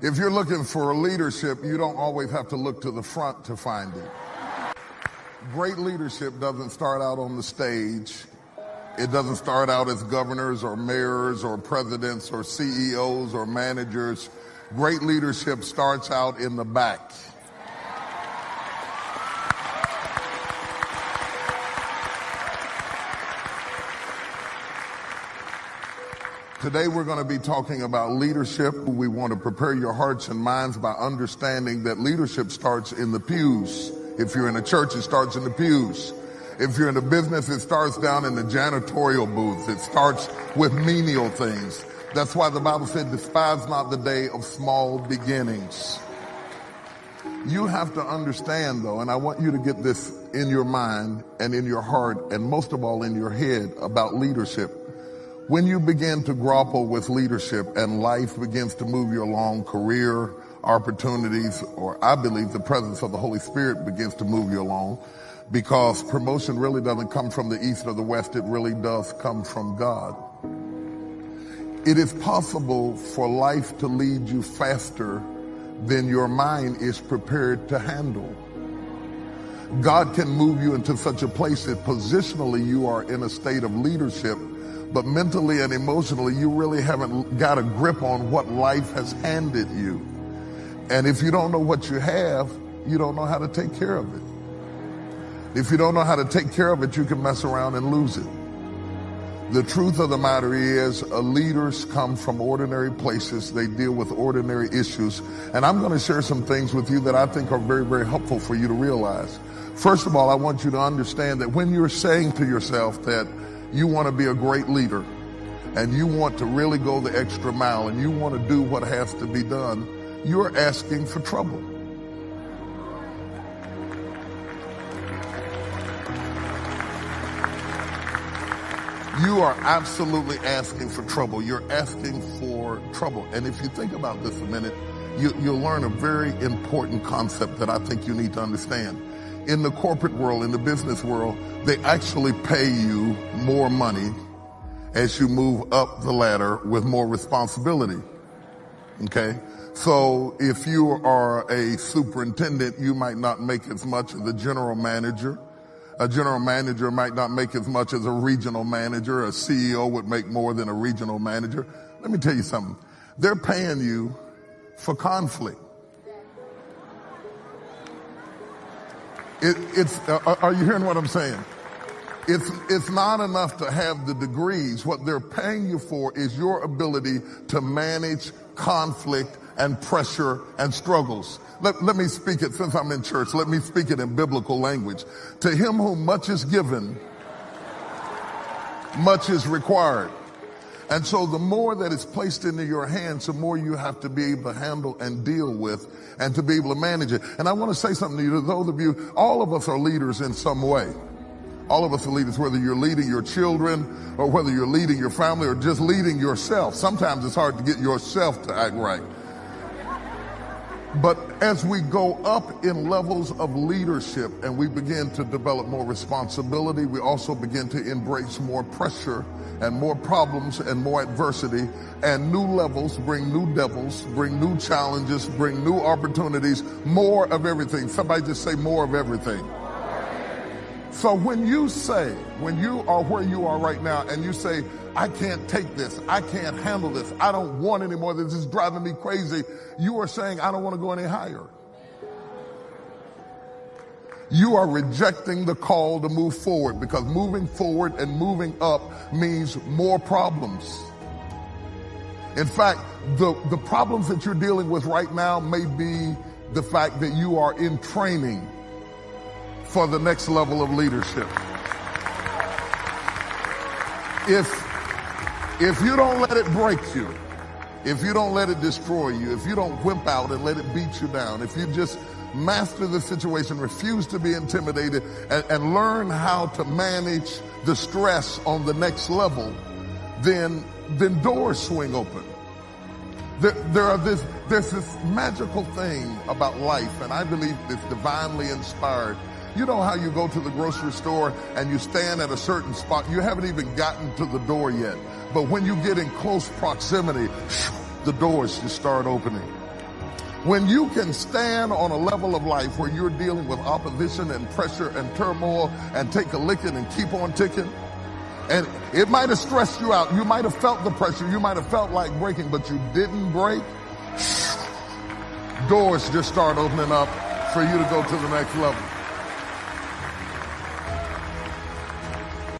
If you're looking for a leadership, you don't always have to look to the front to find it. Great leadership doesn't start out on the stage. It doesn't start out as governors or mayors or presidents or CEOs or managers. Great leadership starts out in the back. Today we're going to be talking about leadership. We want to prepare your hearts and minds by understanding that leadership starts in the pews. If you're in a church, it starts in the pews. If you're in a business, it starts down in the janitorial booths. It starts with menial things. That's why the Bible said, despise not the day of small beginnings. You have to understand though, and I want you to get this in your mind and in your heart and most of all in your head about leadership. When you begin to grapple with leadership and life begins to move you along, career, opportunities, or I believe the presence of the Holy Spirit begins to move you along because promotion really doesn't come from the east or the west. It really does come from God. It is possible for life to lead you faster than your mind is prepared to handle. God can move you into such a place that positionally you are in a state of leadership but mentally and emotionally, you really haven't got a grip on what life has handed you. And if you don't know what you have, you don't know how to take care of it. If you don't know how to take care of it, you can mess around and lose it. The truth of the matter is, uh, leaders come from ordinary places. They deal with ordinary issues. And I'm going to share some things with you that I think are very, very helpful for you to realize. First of all, I want you to understand that when you're saying to yourself that you want to be a great leader and you want to really go the extra mile and you want to do what has to be done, you're asking for trouble. You are absolutely asking for trouble. You're asking for trouble. And if you think about this a minute, you, will learn a very important concept that I think you need to understand in the corporate world, in the business world, they actually pay you more money as you move up the ladder with more responsibility. Okay? So if you are a superintendent, you might not make as much as a general manager. A general manager might not make as much as a regional manager. A CEO would make more than a regional manager. Let me tell you something. They're paying you for conflict. It, it's, uh, are you hearing what I'm saying? It's, it's not enough to have the degrees. What they're paying you for is your ability to manage conflict and pressure and struggles. Let, let me speak it since I'm in church. Let me speak it in biblical language. To him whom much is given, much is required. And so the more that is placed into your hands, the more you have to be able to handle and deal with and to be able to manage it. And I want to say something to you, to those of you, all of us are leaders in some way. All of us are leaders, whether you're leading your children or whether you're leading your family or just leading yourself. Sometimes it's hard to get yourself to act right. But as we go up in levels of leadership and we begin to develop more responsibility, we also begin to embrace more pressure and more problems and more adversity and new levels bring new devils, bring new challenges, bring new opportunities, more of everything. Somebody just say more of everything. So when you say, when you are where you are right now and you say, I can't take this, I can't handle this, I don't want anymore, this is driving me crazy, you are saying, I don't want to go any higher. You are rejecting the call to move forward because moving forward and moving up means more problems. In fact, the, the problems that you're dealing with right now may be the fact that you are in training for the next level of leadership. If, if you don't let it break you, if you don't let it destroy you, if you don't wimp out and let it beat you down, if you just master the situation, refuse to be intimidated, and, and learn how to manage the stress on the next level, then, then doors swing open. There, there are this, there's this magical thing about life, and I believe it's divinely inspired. You know how you go to the grocery store and you stand at a certain spot, you haven't even gotten to the door yet. But when you get in close proximity, the doors just start opening. When you can stand on a level of life where you're dealing with opposition and pressure and turmoil and take a licking and keep on ticking, and it might have stressed you out. You might have felt the pressure. You might have felt like breaking, but you didn't break. Doors just start opening up for you to go to the next level.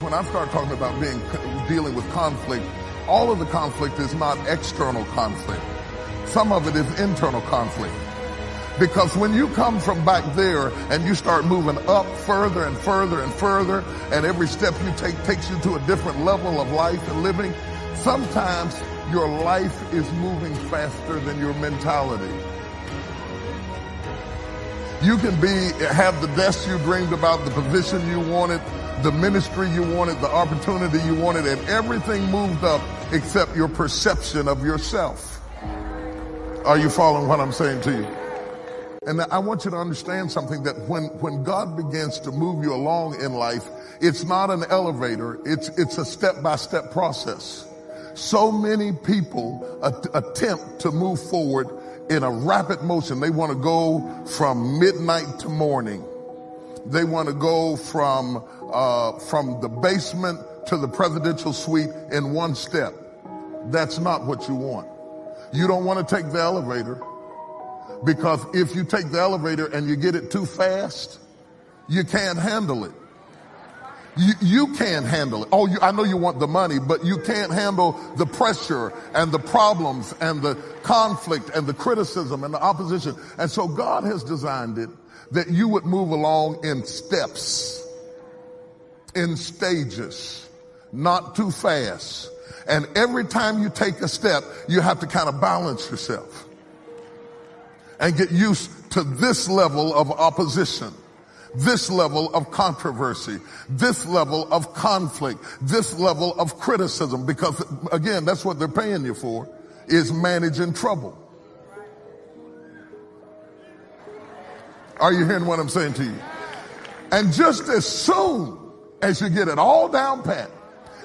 When I start talking about being dealing with conflict, all of the conflict is not external conflict. Some of it is internal conflict. Because when you come from back there and you start moving up further and further and further, and every step you take takes you to a different level of life and living, sometimes your life is moving faster than your mentality. You can be, have the desk you dreamed about, the position you wanted, the ministry you wanted, the opportunity you wanted, and everything moved up except your perception of yourself. Are you following what I'm saying to you? And I want you to understand something that when, when God begins to move you along in life, it's not an elevator. It's, it's a step by step process. So many people at- attempt to move forward in a rapid motion. They want to go from midnight to morning. They want to go from, uh, from the basement to the presidential suite in one step. That's not what you want. You don't want to take the elevator because if you take the elevator and you get it too fast, you can't handle it. You, you can't handle it. Oh, you, I know you want the money, but you can't handle the pressure and the problems and the conflict and the criticism and the opposition. And so God has designed it that you would move along in steps, in stages, not too fast and every time you take a step, you have to kind of balance yourself and get used to this level of opposition, this level of controversy, this level of conflict, this level of criticism, because again, that's what they're paying you for, is managing trouble. Are you hearing what I'm saying to you? And just as soon as you get it all down pat,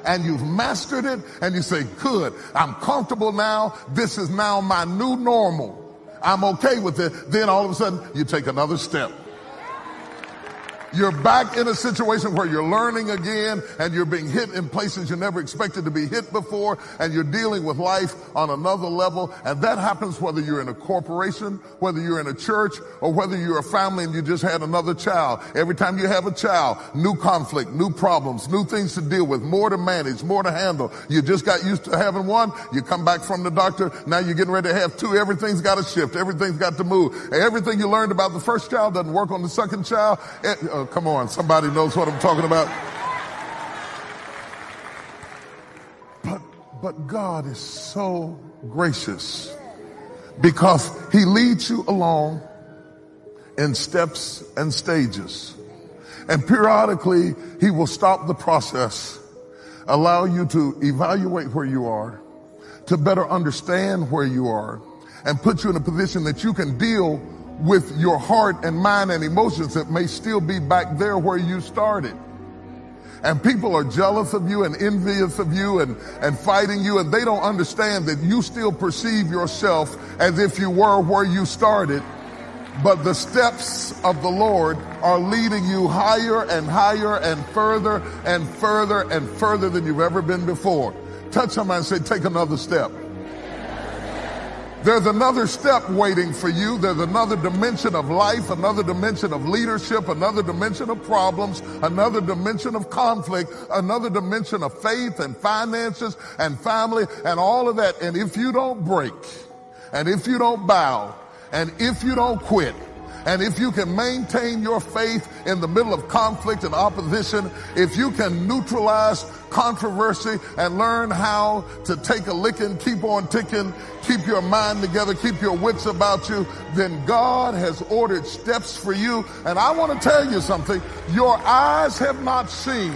and you've mastered it and you say, good, I'm comfortable now. This is now my new normal. I'm okay with it. Then all of a sudden you take another step. You're back in a situation where you're learning again and you're being hit in places you never expected to be hit before and you're dealing with life on another level. And that happens whether you're in a corporation, whether you're in a church, or whether you're a family and you just had another child. Every time you have a child, new conflict, new problems, new things to deal with, more to manage, more to handle. You just got used to having one. You come back from the doctor. Now you're getting ready to have two. Everything's got to shift. Everything's got to move. Everything you learned about the first child doesn't work on the second child. uh, come on, somebody knows what I'm talking about. But, but God is so gracious because he leads you along in steps and stages. And periodically, he will stop the process, allow you to evaluate where you are, to better understand where you are, and put you in a position that you can deal with your heart and mind and emotions that may still be back there where you started. And people are jealous of you and envious of you and, and fighting you, and they don't understand that you still perceive yourself as if you were where you started. But the steps of the Lord are leading you higher and higher and further and further and further than you've ever been before. Touch somebody and say, take another step. There's another step waiting for you. There's another dimension of life, another dimension of leadership, another dimension of problems, another dimension of conflict, another dimension of faith and finances and family and all of that. And if you don't break, and if you don't bow, and if you don't quit, and if you can maintain your faith in the middle of conflict and opposition, if you can neutralize controversy and learn how to take a licking, keep on ticking, keep your mind together, keep your wits about you, then God has ordered steps for you. And I want to tell you something. Your eyes have not seen.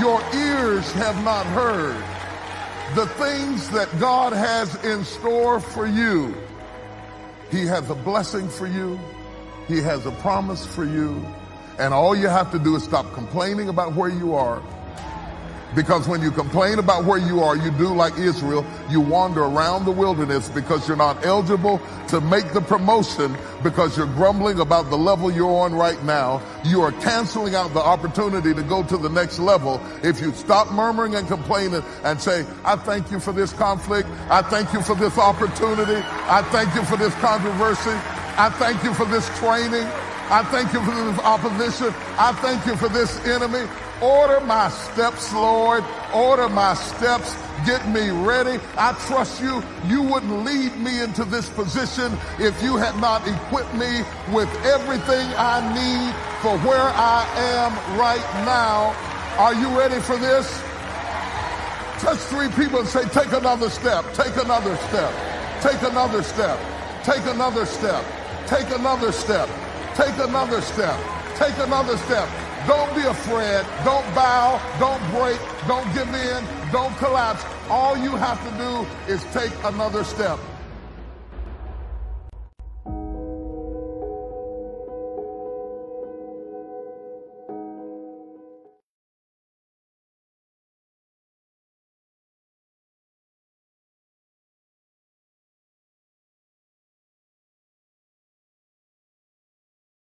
Your ears have not heard the things that God has in store for you. He has a blessing for you. He has a promise for you. And all you have to do is stop complaining about where you are Because when you complain about where you are, you do like Israel. You wander around the wilderness because you're not eligible to make the promotion because you're grumbling about the level you're on right now. You are canceling out the opportunity to go to the next level. If you stop murmuring and complaining and say, I thank you for this conflict. I thank you for this opportunity. I thank you for this controversy. I thank you for this training. I thank you for this opposition. I thank you for this enemy. Order my steps, Lord. Order my steps. Get me ready. I trust you. You wouldn't lead me into this position if you had not equipped me with everything I need for where I am right now. Are you ready for this? Touch three people and say, take another step, take another step, take another step, take another step, take another step, take another step, take another step. Don't be afraid. Don't bow. Don't break. Don't give in. Don't collapse. All you have to do is take another step.